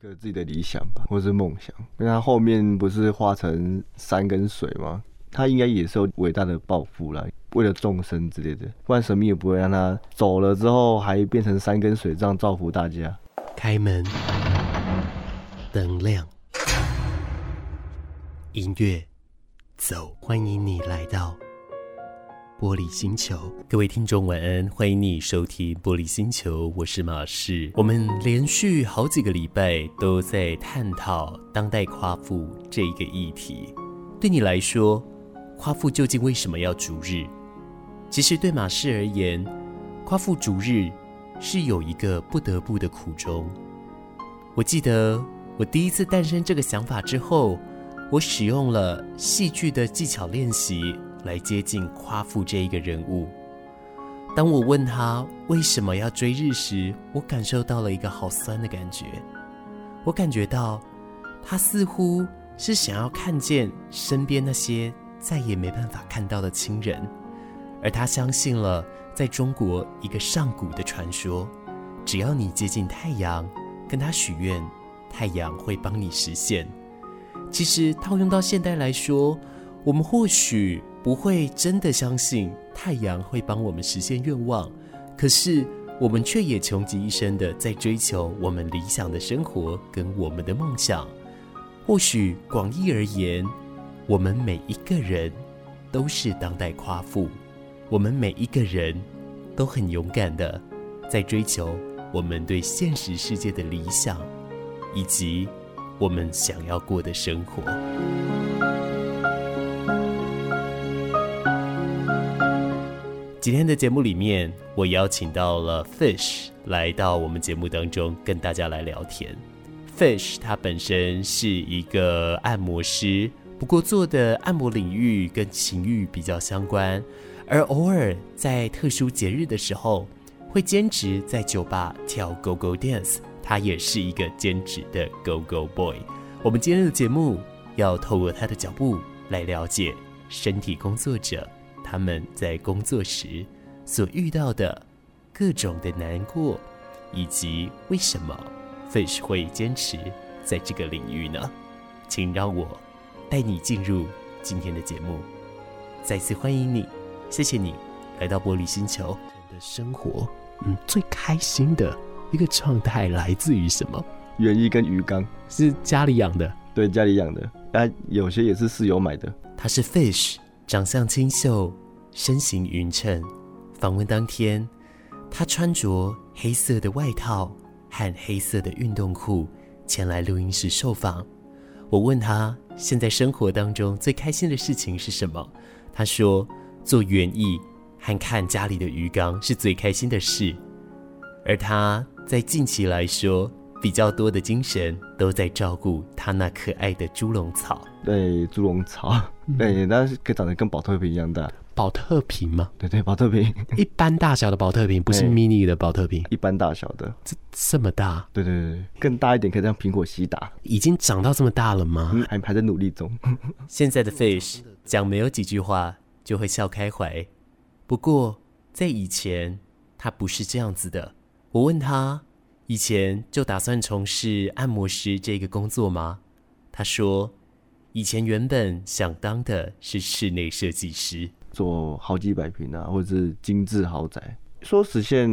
个自己的理想吧，或是梦想。因为他后面不是化成山跟水吗？他应该也是有伟大的抱负啦，为了众生之类的，不然神明也不会让他走了之后还变成山跟水这样造福大家。开门，灯亮，音乐，走，欢迎你来到玻璃星球。各位听众晚安，欢迎你收听玻璃星球，我是马士。我们连续好几个礼拜都在探讨当代夸父这一个议题。对你来说，夸父究竟为什么要逐日？其实对马士而言，夸父逐日是有一个不得不的苦衷。我记得我第一次诞生这个想法之后，我使用了戏剧的技巧练习来接近夸父这一个人物。当我问他为什么要追日时，我感受到了一个好酸的感觉。我感觉到他似乎是想要看见身边那些。再也没办法看到的亲人，而他相信了在中国一个上古的传说：只要你接近太阳，跟他许愿，太阳会帮你实现。其实套用到现代来说，我们或许不会真的相信太阳会帮我们实现愿望，可是我们却也穷极一生的在追求我们理想的生活跟我们的梦想。或许广义而言，我们每一个人都是当代夸父，我们每一个人都很勇敢的在追求我们对现实世界的理想，以及我们想要过的生活。今天的节目里面，我邀请到了 Fish 来到我们节目当中，跟大家来聊天。Fish 他本身是一个按摩师。不过做的按摩领域跟情欲比较相关，而偶尔在特殊节日的时候，会兼职在酒吧跳 Go Go Dance。他也是一个兼职的 Go Go Boy。我们今天的节目要透过他的脚步来了解身体工作者他们在工作时所遇到的各种的难过，以及为什么 Fish 会坚持在这个领域呢？请让我。带你进入今天的节目，再次欢迎你，谢谢你来到玻璃星球。的生活，嗯，最开心的一个状态来自于什么？园艺跟鱼缸是家里养的，对，家里养的，啊，有些也是室友买的。它是 Fish，长相清秀，身形匀称。访问当天，他穿着黑色的外套和黑色的运动裤前来录音室受访。我问他，现在生活当中最开心的事情是什么？他说，做园艺和看家里的鱼缸是最开心的事。而他在近期来说，比较多的精神都在照顾他那可爱的猪笼草。对，猪笼草，对，那是可以长得跟保特瓶一样大。保特瓶吗？对对，保特瓶，一般大小的保特瓶，不是 mini 的保特瓶，一般大小的，这这么大？对对对，更大一点可以让苹果西打。已经长到这么大了吗？嗯、还还在努力中。现在的 Fish 讲没有几句话就会笑开怀，不过在以前他不是这样子的。我问他以前就打算从事按摩师这个工作吗？他说以前原本想当的是室内设计师。做好几百平啊，或者是精致豪宅，说实现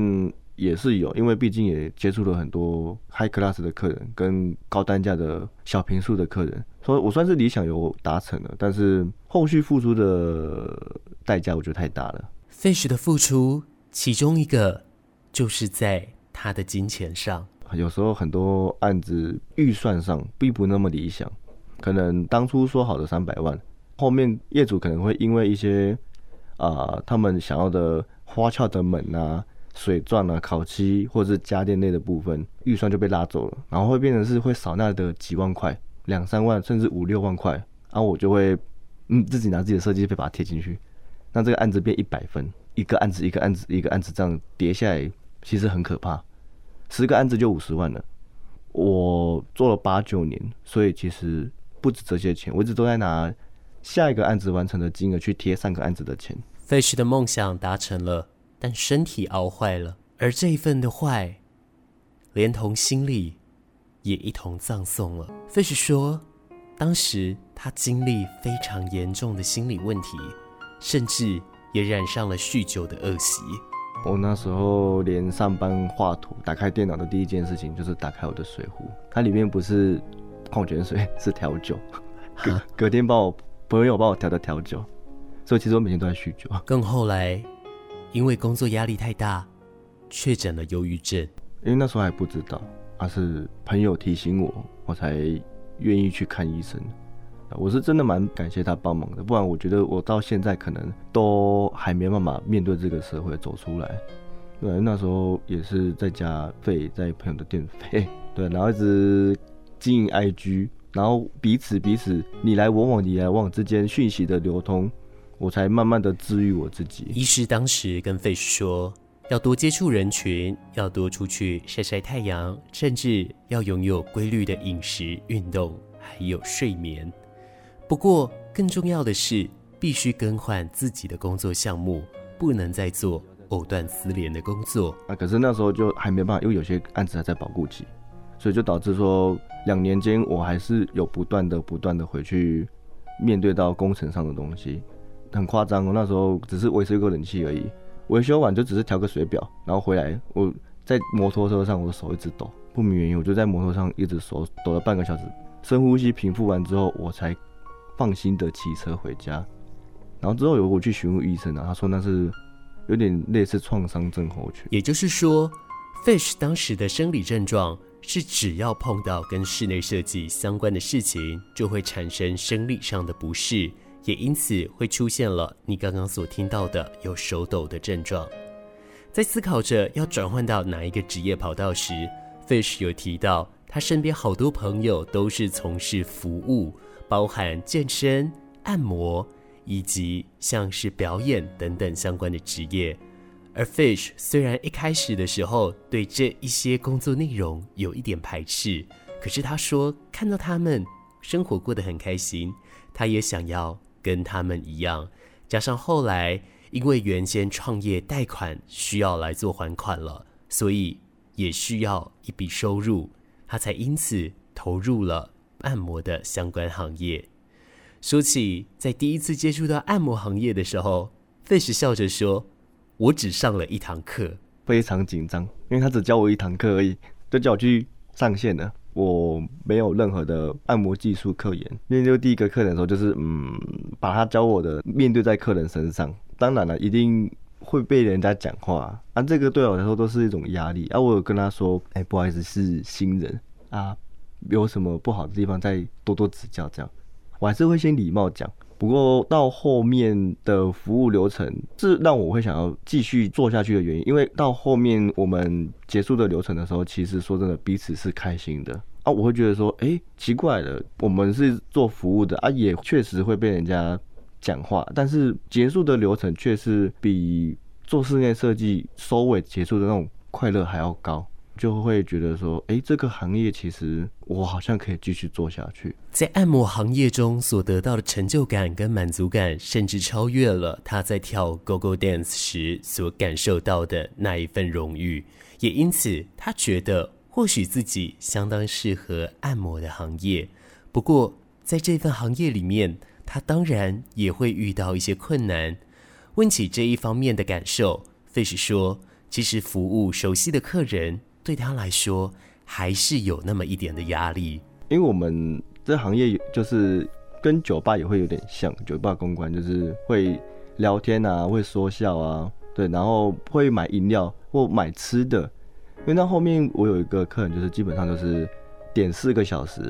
也是有，因为毕竟也接触了很多 high class 的客人跟高单价的小平数的客人，所以我算是理想有达成了，但是后续付出的代价我觉得太大了。Fish 的付出，其中一个就是在他的金钱上，有时候很多案子预算上并不那么理想，可能当初说好的三百万，后面业主可能会因为一些啊、他们想要的花俏的门啊、水钻啊、烤漆或者是家电类的部分，预算就被拉走了，然后会变成是会少那的几万块、两三万甚至五六万块，然后我就会嗯自己拿自己的设计费把它贴进去，那这个案子变一百分，一个案子一个案子一个案子这样叠下来，其实很可怕，十个案子就五十万了。我做了八九年，所以其实不止这些钱，我一直都在拿。下一个案子完成的金额去贴上个案子的钱。Fish 的梦想达成了，但身体熬坏了，而这一份的坏，连同心理也一同葬送了。Fish 说，当时他经历非常严重的心理问题，甚至也染上了酗酒的恶习。我那时候连上班画图，打开电脑的第一件事情就是打开我的水壶，它里面不是矿泉水，是调酒。隔隔天帮我朋友帮我调的调酒，所以其实我每天都在酗酒。更后来，因为工作压力太大，确诊了忧郁症。因为那时候还不知道，而是朋友提醒我，我才愿意去看医生。我是真的蛮感谢他帮忙的，不然我觉得我到现在可能都还没办法面对这个社会走出来。对，那时候也是在家费，在朋友的电费，对，然后一直经营 IG，然后彼此彼此你来我往，你来往之间讯息的流通，我才慢慢的治愈我自己。医师当时跟 Fish 说，要多接触人群，要多出去晒晒太阳，甚至要拥有规律的饮食、运动，还有睡眠。不过，更重要的是，必须更换自己的工作项目，不能再做藕断丝连的工作。啊，可是那时候就还没办法，因为有些案子还在保固期，所以就导致说，两年间我还是有不断的、不断的回去面对到工程上的东西，很夸张哦。那时候只是维修一个冷气而已，维修完就只是调个水表，然后回来我在摩托车上，我的手一直抖，不明原因，我就在摩托上一直手抖了半个小时，深呼吸平复完之后，我才。放心的骑车回家，然后之后有我去询问医生啊，他说那是有点类似创伤症候群。也就是说，Fish 当时的生理症状是只要碰到跟室内设计相关的事情，就会产生生理上的不适，也因此会出现了你刚刚所听到的有手抖的症状。在思考着要转换到哪一个职业跑道时，Fish 有提到他身边好多朋友都是从事服务。包含健身、按摩以及像是表演等等相关的职业，而 Fish 虽然一开始的时候对这一些工作内容有一点排斥，可是他说看到他们生活过得很开心，他也想要跟他们一样。加上后来因为原先创业贷款需要来做还款了，所以也需要一笔收入，他才因此投入了。按摩的相关行业。说起在第一次接触到按摩行业的时候，Fish 笑着说：“我只上了一堂课，非常紧张，因为他只教我一堂课而已，就叫我去上线了。我没有任何的按摩技术科研。面对第一个客人的时候，就是嗯，把他教我的面对在客人身上。当然了，一定会被人家讲话，啊，这个对我来说都是一种压力。啊，我有跟他说：，哎，不好意思，是新人啊。”有什么不好的地方，再多多指教。这样，我还是会先礼貌讲。不过到后面的服务流程是让我会想要继续做下去的原因，因为到后面我们结束的流程的时候，其实说真的，彼此是开心的啊。我会觉得说，哎、奇怪了，我们是做服务的啊，也确实会被人家讲话，但是结束的流程却是比做室内设计收尾结束的那种快乐还要高。就会觉得说，哎，这个行业其实我好像可以继续做下去。在按摩行业中所得到的成就感跟满足感，甚至超越了他在跳 Go-Go Dance 时所感受到的那一份荣誉。也因此，他觉得或许自己相当适合按摩的行业。不过，在这份行业里面，他当然也会遇到一些困难。问起这一方面的感受，Fish 说，其实服务熟悉的客人。对他来说，还是有那么一点的压力，因为我们这行业就是跟酒吧也会有点像，酒吧公关就是会聊天啊，会说笑啊，对，然后会买饮料或买吃的。因为到后面我有一个客人，就是基本上都是点四个小时，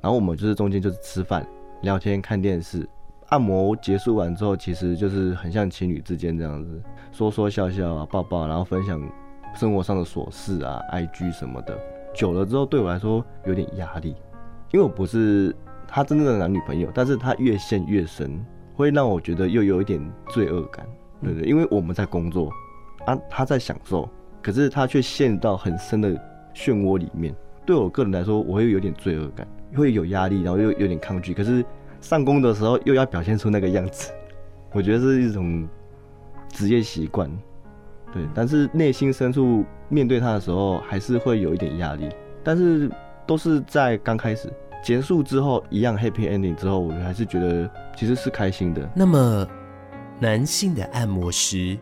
然后我们就是中间就是吃饭、聊天、看电视、按摩结束完之后，其实就是很像情侣之间这样子，说说笑笑啊，抱抱，然后分享。生活上的琐事啊，IG 什么的，久了之后对我来说有点压力，因为我不是他真正的男女朋友，但是他越陷越深，会让我觉得又有一点罪恶感，对不对？因为我们在工作，啊，他在享受，可是他却陷到很深的漩涡里面，对我个人来说，我会有点罪恶感，会有压力，然后又有点抗拒，可是上工的时候又要表现出那个样子，我觉得是一种职业习惯。对，但是内心深处面对他的时候，还是会有一点压力。但是都是在刚开始，结束之后一样 happy ending 之后，我还是觉得其实是开心的。那么，男性的按摩师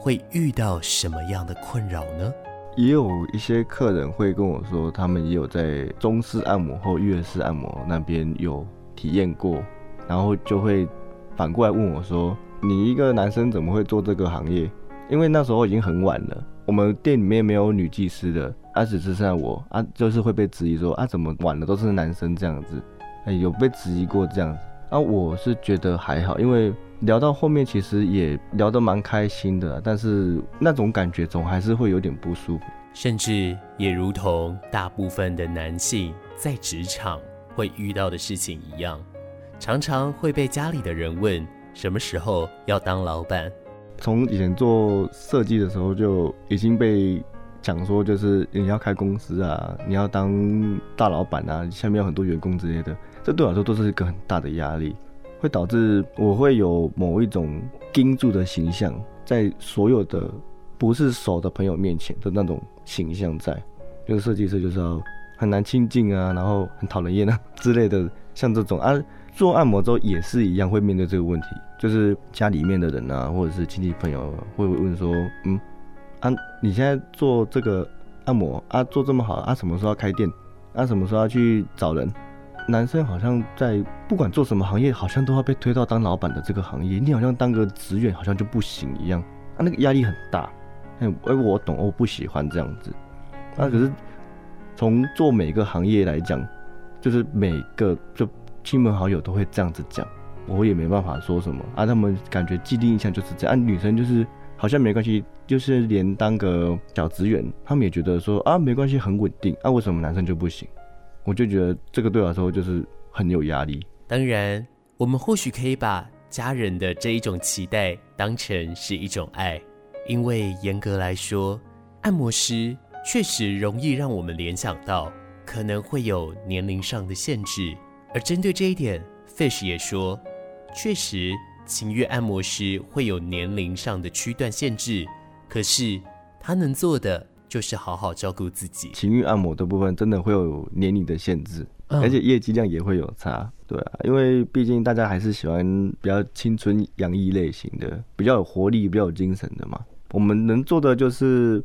会遇到什么样的困扰呢？也有一些客人会跟我说，他们也有在中式按摩或粤式按摩那边有体验过，然后就会反过来问我说：“你一个男生怎么会做这个行业？”因为那时候已经很晚了，我们店里面没有女技师的，啊，只剩下我啊，就是会被质疑说：“啊，怎么晚了都是男生这样子？”哎，有被质疑过这样子啊？我是觉得还好，因为聊到后面其实也聊得蛮开心的，但是那种感觉总还是会有点不舒服，甚至也如同大部分的男性在职场会遇到的事情一样，常常会被家里的人问什么时候要当老板。从以前做设计的时候就已经被讲说，就是你要开公司啊，你要当大老板啊，下面有很多员工之类的，这对我来说都是一个很大的压力，会导致我会有某一种盯住的形象，在所有的不是熟的朋友面前的那种形象在，就是设计师就是要很难亲近啊，然后很讨人厌啊之类的，像这种啊。做按摩之后也是一样会面对这个问题，就是家里面的人啊，或者是亲戚朋友会问说，嗯，啊，你现在做这个按摩啊，做这么好啊，什么时候要开店？啊，什么时候要去找人？男生好像在不管做什么行业，好像都要被推到当老板的这个行业，你好像当个职员好像就不行一样，啊，那个压力很大。哎，我懂，我不喜欢这样子。啊，可是从做每个行业来讲，就是每个就。亲朋好友都会这样子讲，我也没办法说什么啊。他们感觉既定印象就是这样，女生就是好像没关系，就是连当个小职员，他们也觉得说啊没关系，很稳定啊。为什么男生就不行？我就觉得这个对我来说就是很有压力。当然，我们或许可以把家人的这一种期待当成是一种爱，因为严格来说，按摩师确实容易让我们联想到可能会有年龄上的限制。而针对这一点，Fish 也说，确实情欲按摩师会有年龄上的区段限制，可是他能做的就是好好照顾自己。情欲按摩的部分真的会有年龄的限制，嗯、而且业绩量也会有差，对啊，因为毕竟大家还是喜欢比较青春洋溢类型的，比较有活力、比较有精神的嘛。我们能做的就是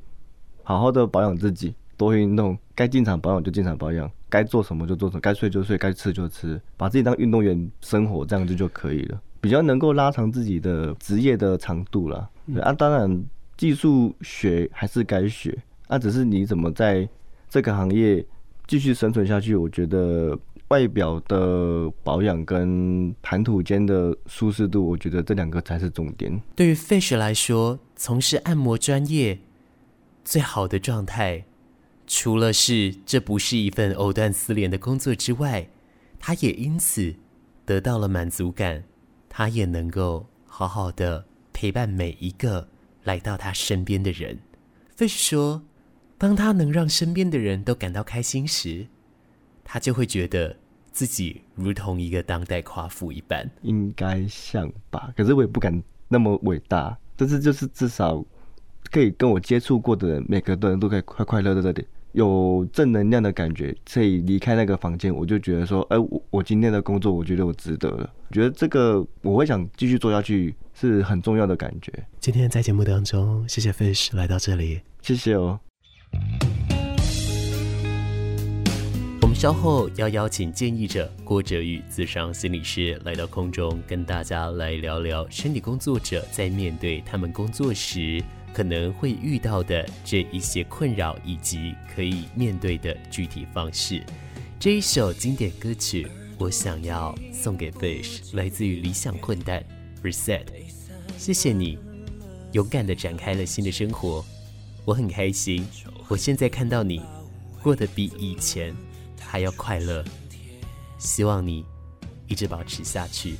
好好的保养自己。多运动，该进场保养就进场保养，该做什么就做什么，该睡就睡，该吃就吃，把自己当运动员生活，这样子就可以了，比较能够拉长自己的职业的长度了。啊，当然技术学还是该学，啊，只是你怎么在这个行业继续生存下去？我觉得外表的保养跟谈吐间的舒适度，我觉得这两个才是重点。对于 Fish 来说，从事按摩专业最好的状态。除了是这不是一份藕断丝连的工作之外，他也因此得到了满足感。他也能够好好的陪伴每一个来到他身边的人。Fish 说，当他能让身边的人都感到开心时，他就会觉得自己如同一个当代夸父一般。应该像吧？可是我也不敢那么伟大。但是就是至少可以跟我接触过的人，每个人都可以快快乐乐的。有正能量的感觉，所以离开那个房间，我就觉得说，哎、欸，我我今天的工作，我觉得我值得了。我觉得这个我会想继续做下去，是很重要的感觉。今天在节目当中，谢谢 Fish 来到这里，谢谢哦。我们稍后要邀请建议者郭哲宇自商心理师来到空中，跟大家来聊聊身体工作者在面对他们工作时。可能会遇到的这一些困扰，以及可以面对的具体方式。这一首经典歌曲，我想要送给 Fish，来自于理想混蛋 Reset。谢谢你，勇敢的展开了新的生活，我很开心。我现在看到你过得比以前还要快乐，希望你一直保持下去。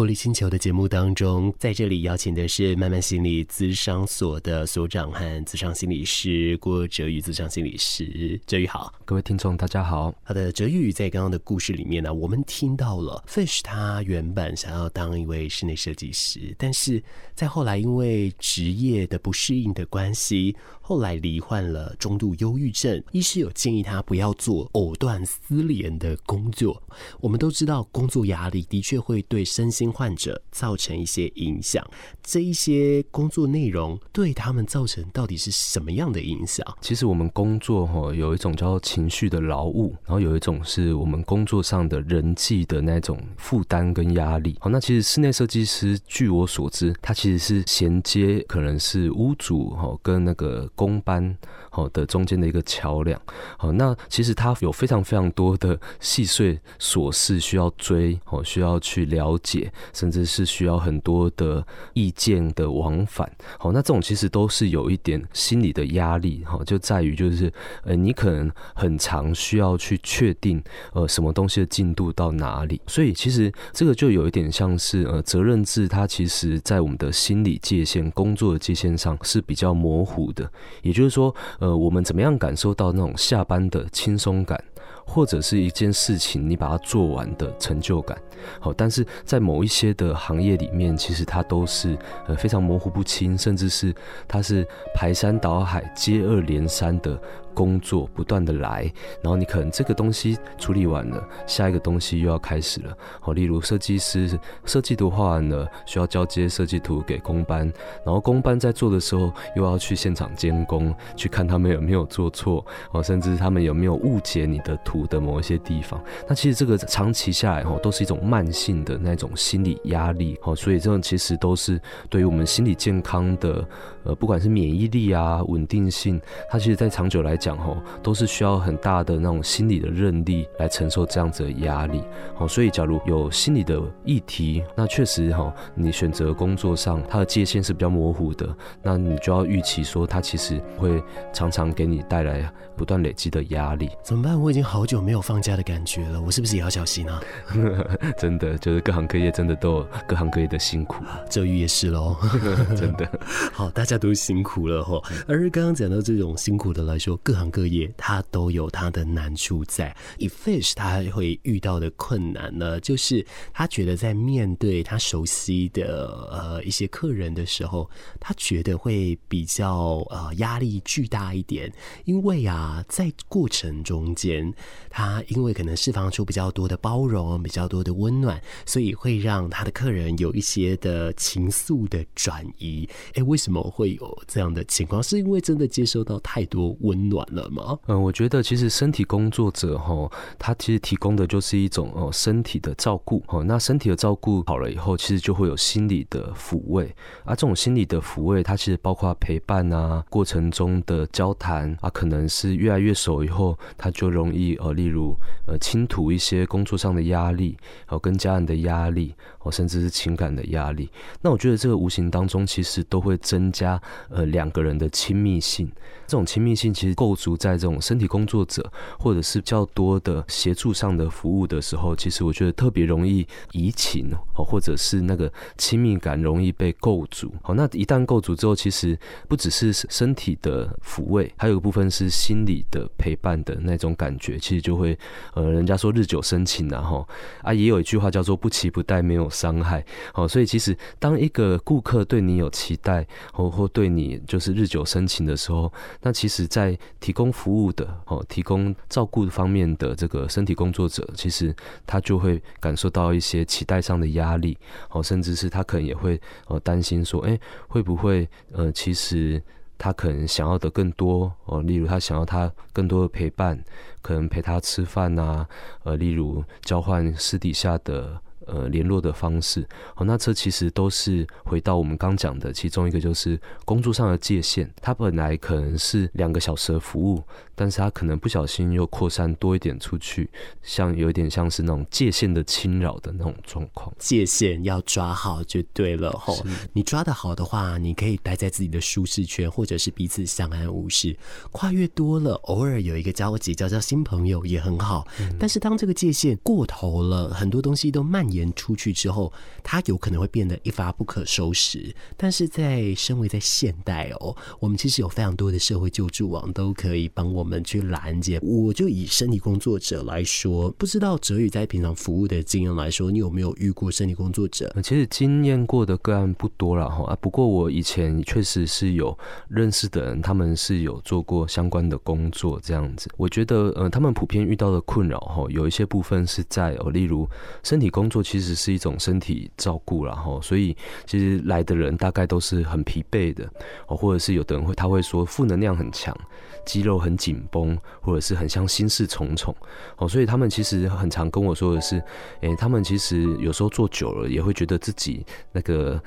玻璃星球的节目当中，在这里邀请的是慢慢心理咨商所的所长和咨商心理师郭哲宇，咨商心理师，哲宇好，各位听众大家好。好的，哲宇在刚刚的故事里面呢，我们听到了 Fish 他原本想要当一位室内设计师，但是在后来因为职业的不适应的关系。后来罹患了中度忧郁症，医师有建议他不要做藕断丝连的工作。我们都知道，工作压力的确会对身心患者造成一些影响。这一些工作内容对他们造成到底是什么样的影响？其实我们工作哈，有一种叫情绪的劳务，然后有一种是我们工作上的人际的那种负担跟压力。好，那其实室内设计师，据我所知，他其实是衔接可能是屋主哈跟那个。工班好的中间的一个桥梁，好，那其实它有非常非常多的细碎琐事需要追，哦，需要去了解，甚至是需要很多的意见的往返，好，那这种其实都是有一点心理的压力，哈，就在于就是，呃，你可能很长需要去确定，呃，什么东西的进度到哪里，所以其实这个就有一点像是，呃，责任制，它其实在我们的心理界限、工作的界限上是比较模糊的。也就是说，呃，我们怎么样感受到那种下班的轻松感，或者是一件事情你把它做完的成就感？好，但是在某一些的行业里面，其实它都是呃非常模糊不清，甚至是它是排山倒海、接二连三的。工作不断的来，然后你可能这个东西处理完了，下一个东西又要开始了。好，例如设计师设计图画完了，需要交接设计图给工班，然后工班在做的时候又要去现场监工，去看他们有没有做错，哦，甚至他们有没有误解你的图的某一些地方。那其实这个长期下来，哈，都是一种慢性的那种心理压力。好，所以这种其实都是对于我们心理健康的，呃，不管是免疫力啊、稳定性，它其实在长久来讲。吼，都是需要很大的那种心理的韧力来承受这样子的压力。好，所以假如有心理的议题，那确实哈，你选择工作上它的界限是比较模糊的，那你就要预期说，它其实会常常给你带来不断累积的压力。怎么办？我已经好久没有放假的感觉了，我是不是也要小心啊？真的，就是各行各业真的都有各行各业的辛苦，这鱼也是喽，真的。好，大家都辛苦了哈。而刚刚讲到这种辛苦的来说，各行各业它都有它的难处在。以 Fish 他会遇到的困难呢，就是他觉得在面对他熟悉的呃一些客人的时候，他觉得会比较呃压力巨大一点，因为啊在过程中间，他因为可能释放出比较多的包容、比较多的温暖，所以会让他的客人有一些的情愫的转移。哎，为什么会有这样的情况？是因为真的接收到太多温暖了吗？嗯，我觉得其实身体工作者哈，他其实提供的就是一种哦身体的照顾哦。那身体的照顾好了以后，其实就会有心理的抚慰啊。这种心理的抚慰，它其实包括陪伴啊，过程中的交谈啊，可能是越来越熟以后，他就容易呃，例如呃倾吐一些工作上的压力，哦，跟家人的压力，哦，甚至是情感的压力。那我觉得这个无形当中其实都会增加呃两个人的亲密性。这种亲密性其实构构筑在这种身体工作者，或者是较多的协助上的服务的时候，其实我觉得特别容易移情哦，或者是那个亲密感容易被构筑。好，那一旦构筑之后，其实不只是身体的抚慰，还有一部分是心理的陪伴的那种感觉，其实就会呃，人家说日久生情啊，哈啊，也有一句话叫做不期不待没有伤害。好，所以其实当一个顾客对你有期待，或或对你就是日久生情的时候，那其实，在提供服务的哦，提供照顾方面的这个身体工作者，其实他就会感受到一些期待上的压力哦，甚至是他可能也会呃担心说，哎，会不会呃，其实他可能想要的更多哦，例如他想要他更多的陪伴，可能陪他吃饭呐，呃，例如交换私底下的。呃，联络的方式，好，那这其实都是回到我们刚讲的其中一个，就是工作上的界限。它本来可能是两个小时的服务，但是它可能不小心又扩散多一点出去，像有一点像是那种界限的侵扰的那种状况。界限要抓好就对了，吼，你抓得好的话，你可以待在自己的舒适圈，或者是彼此相安无事。跨越多了，偶尔有一个交集，交交新朋友也很好。嗯、但是当这个界限过头了，很多东西都蔓延。言出去之后，它有可能会变得一发不可收拾。但是在身为在现代哦，我们其实有非常多的社会救助网都可以帮我们去拦截。我就以身体工作者来说，不知道哲宇在平常服务的经验来说，你有没有遇过身体工作者？其实经验过的个案不多了哈啊，不过我以前确实是有认识的人，他们是有做过相关的工作这样子。我觉得呃，他们普遍遇到的困扰哈，有一些部分是在哦，例如身体工作其实是一种身体照顾，然后所以其实来的人大概都是很疲惫的哦，或者是有的人会他会说负能量很强，肌肉很紧绷，或者是很像心事重重哦，所以他们其实很常跟我说的是，诶，他们其实有时候做久了也会觉得自己那个。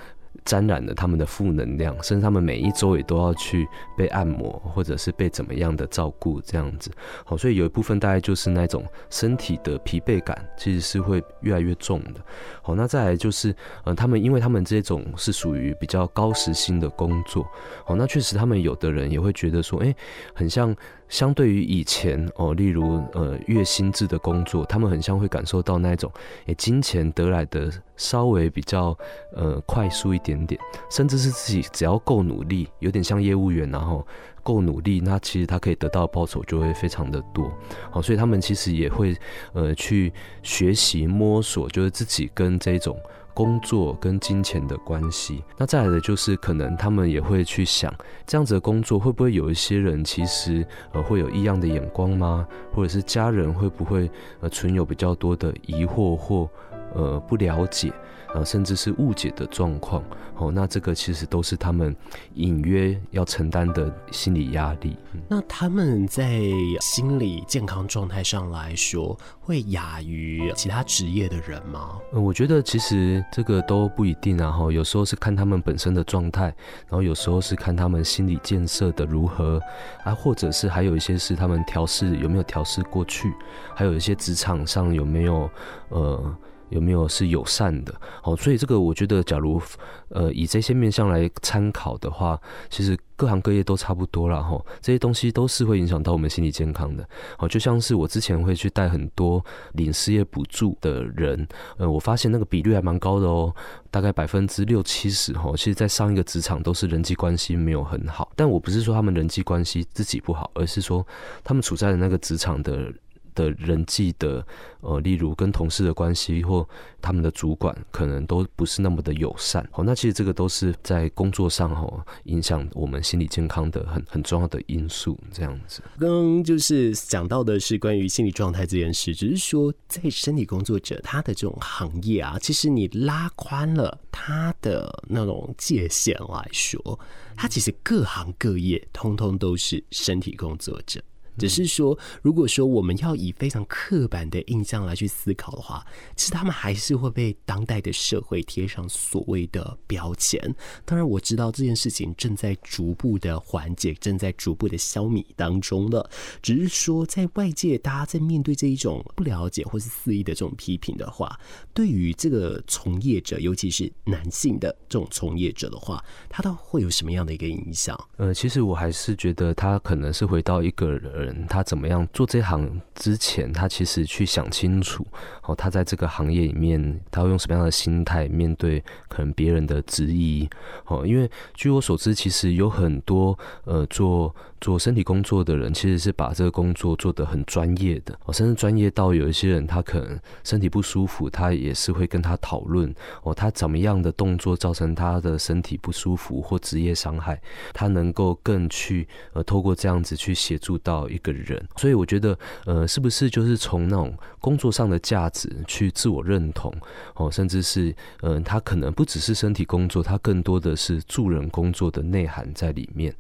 沾染了他们的负能量，甚至他们每一周也都要去被按摩，或者是被怎么样的照顾这样子。好，所以有一部分大概就是那种身体的疲惫感，其实是会越来越重的。好，那再来就是，呃，他们因为他们这种是属于比较高时薪的工作，好，那确实他们有的人也会觉得说，哎，很像。相对于以前哦，例如呃月薪制的工作，他们很像会感受到那种诶、金钱得来的稍微比较呃快速一点点，甚至是自己只要够努力，有点像业务员，然后够努力，那其实他可以得到的报酬就会非常的多。好，所以他们其实也会呃去学习摸索，就是自己跟这种。工作跟金钱的关系，那再来的就是可能他们也会去想，这样子的工作会不会有一些人其实呃会有异样的眼光吗？或者是家人会不会呃存有比较多的疑惑或呃不了解？呃，甚至是误解的状况，哦，那这个其实都是他们隐约要承担的心理压力。那他们在心理健康状态上来说，会亚于其他职业的人吗？呃，我觉得其实这个都不一定啊，哈，有时候是看他们本身的状态，然后有时候是看他们心理建设的如何，啊，或者是还有一些是他们调试有没有调试过去，还有一些职场上有没有呃。有没有是友善的？哦，所以这个我觉得，假如呃以这些面向来参考的话，其实各行各业都差不多了哈。这些东西都是会影响到我们心理健康的。哦，就像是我之前会去带很多领失业补助的人，呃，我发现那个比率还蛮高的哦，大概百分之六七十哈。其实，在上一个职场都是人际关系没有很好，但我不是说他们人际关系自己不好，而是说他们处在的那个职场的。的人际的呃，例如跟同事的关系或他们的主管，可能都不是那么的友善。好，那其实这个都是在工作上哈，影响我们心理健康的很很重要的因素。这样子，刚刚就是讲到的是关于心理状态这件事，只是说在身体工作者他的这种行业啊，其实你拉宽了他的那种界限来说，他其实各行各业通通都是身体工作者。只是说，如果说我们要以非常刻板的印象来去思考的话，其实他们还是会被当代的社会贴上所谓的标签。当然，我知道这件事情正在逐步的缓解，正在逐步的消弭当中了。只是说，在外界大家在面对这一种不了解或是肆意的这种批评的话，对于这个从业者，尤其是男性的这种从业者的话，他都会有什么样的一个影响？呃，其实我还是觉得他可能是回到一个人。人他怎么样做这行之前，他其实去想清楚，哦，他在这个行业里面，他会用什么样的心态面对可能别人的质疑，哦，因为据我所知，其实有很多呃做。做身体工作的人其实是把这个工作做得很专业的，哦，甚至专业到有一些人他可能身体不舒服，他也是会跟他讨论。哦，他怎么样的动作造成他的身体不舒服或职业伤害，他能够更去呃透过这样子去协助到一个人，所以我觉得呃是不是就是从那种工作上的价值去自我认同？哦，甚至是嗯、他可能不只是身体工作，他更多的是助人工作的内涵在里面，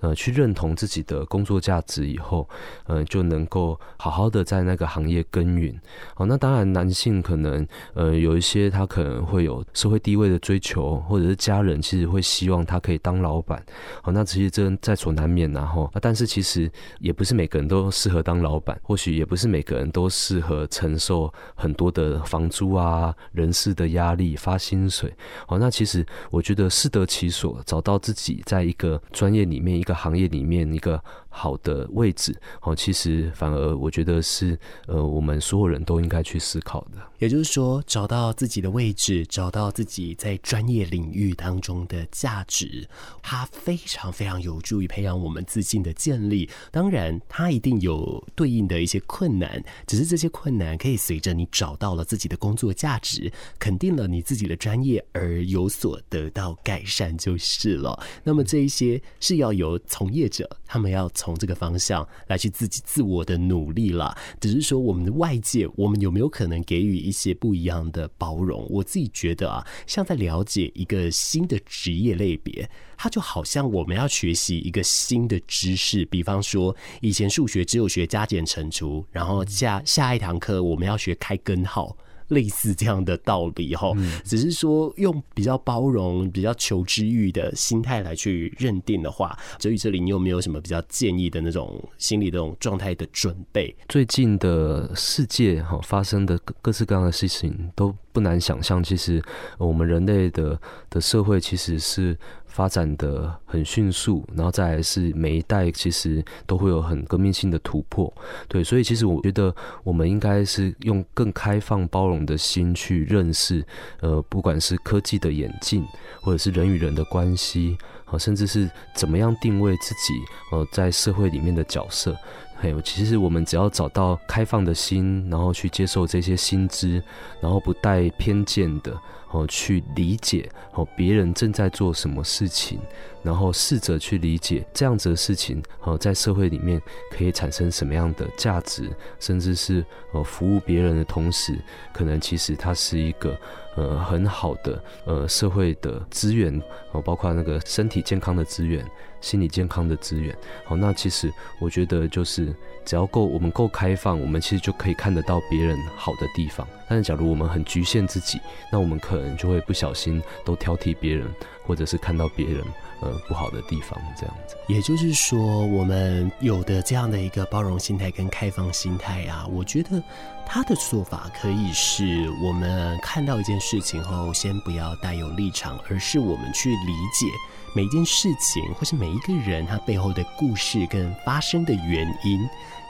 呃去认同自自己的工作价值以后，呃，就能够好好的在那个行业耕耘。好，那当然男性可能呃有一些他可能会有社会地位的追求，或者是家人其实会希望他可以当老板。好，那其实这在所难免，然后，但是其实也不是每个人都适合当老板，或许也不是每个人都适合承受很多的房租啊、人事的压力、发薪水。好，那其实我觉得适得其所，找到自己在一个专业里面、一个行业里面。个好的位置，哦，其实反而我觉得是呃，我们所有人都应该去思考的。也就是说，找到自己的位置，找到自己在专业领域当中的价值，它非常非常有助于培养我们自信的建立。当然，它一定有对应的一些困难，只是这些困难可以随着你找到了自己的工作价值，肯定了你自己的专业而有所得到改善就是了。那么这一些是要由从业者，他们要从这个方向来去自己自我的努力了。只是说我们的外界，我们有没有可能给予一些不一样的包容？我自己觉得啊，像在了解一个新的职业类别，它就好像我们要学习一个新的知识。比方说，以前数学只有学加减乘除，然后下下一堂课我们要学开根号。类似这样的道理哈，只是说用比较包容、比较求知欲的心态来去认定的话，哲宇这里你有没有什么比较建议的那种心理的这种状态的准备？最近的世界哈发生的各式各样的事情都不难想象，其实我们人类的的社会其实是。发展的很迅速，然后再来是每一代其实都会有很革命性的突破，对，所以其实我觉得我们应该是用更开放包容的心去认识，呃，不管是科技的演进，或者是人与人的关系，啊，甚至是怎么样定位自己，呃，在社会里面的角色，还有其实我们只要找到开放的心，然后去接受这些新知，然后不带偏见的。哦，去理解哦，别人正在做什么事情，然后试着去理解这样子的事情，哦，在社会里面可以产生什么样的价值，甚至是呃服务别人的同时，可能其实它是一个呃很好的呃社会的资源哦，包括那个身体健康的资源。心理健康的资源，好，那其实我觉得就是只要够，我们够开放，我们其实就可以看得到别人好的地方。但是假如我们很局限自己，那我们可能就会不小心都挑剔别人，或者是看到别人呃不好的地方，这样子。也就是说，我们有的这样的一个包容心态跟开放心态啊，我觉得他的做法可以是我们看到一件事情后，先不要带有立场，而是我们去理解。每一件事情，或是每一个人，他背后的故事跟发生的原因，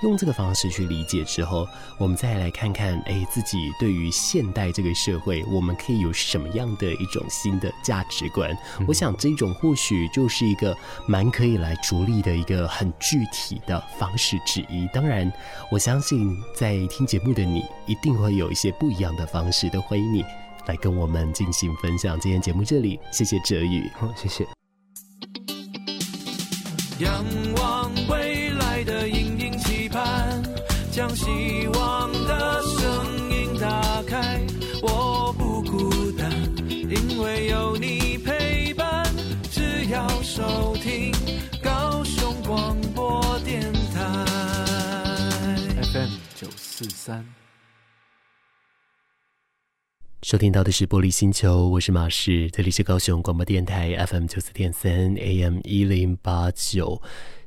用这个方式去理解之后，我们再来看看，哎，自己对于现代这个社会，我们可以有什么样的一种新的价值观？嗯。我想，这种或许就是一个蛮可以来着力的一个很具体的方式之一。当然，我相信在听节目的你，一定会有一些不一样的方式，都欢迎你来跟我们进行分享。今天节目这里，谢谢哲宇，好，谢谢。仰望。收听到的是《玻璃星球》，我是马仕，这里是高雄广播电台 FM 九四点三 AM 一零八九。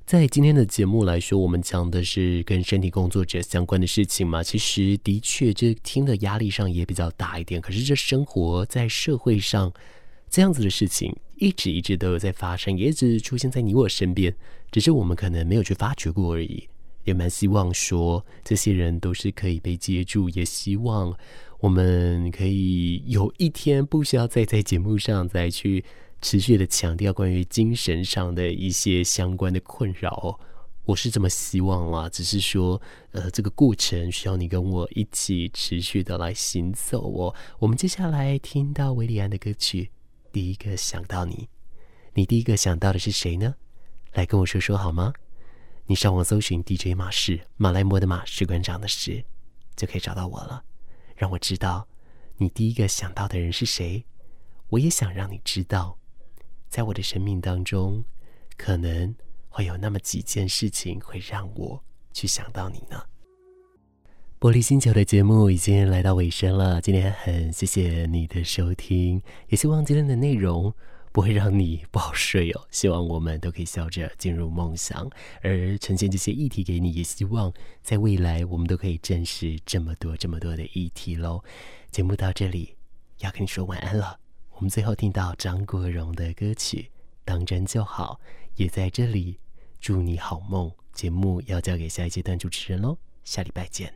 在今天的节目来说，我们讲的是跟身体工作者相关的事情嘛。其实的确，这听的压力上也比较大一点。可是这生活在社会上，这样子的事情一直一直都有在发生，也一直出现在你我身边，只是我们可能没有去发觉过而已。也蛮希望说，这些人都是可以被接住，也希望。我们可以有一天不需要再在节目上再去持续的强调关于精神上的一些相关的困扰，我是这么希望啦。只是说，呃，这个过程需要你跟我一起持续的来行走哦。我们接下来听到韦礼安的歌曲，第一个想到你，你第一个想到的是谁呢？来跟我说说好吗？你上网搜寻 DJ 马士，马来貘的马，士官长的士，就可以找到我了。让我知道你第一个想到的人是谁，我也想让你知道，在我的生命当中，可能会有那么几件事情会让我去想到你呢。玻璃星球的节目已经来到尾声了，今天很谢谢你的收听，也希望今天的内容。不会让你不好睡哦。希望我们都可以笑着进入梦乡，而呈现这些议题给你，也希望在未来我们都可以正视这么多、这么多的议题喽。节目到这里要跟你说晚安了。我们最后听到张国荣的歌曲《当真就好》，也在这里祝你好梦。节目要交给下一阶段主持人喽，下礼拜见。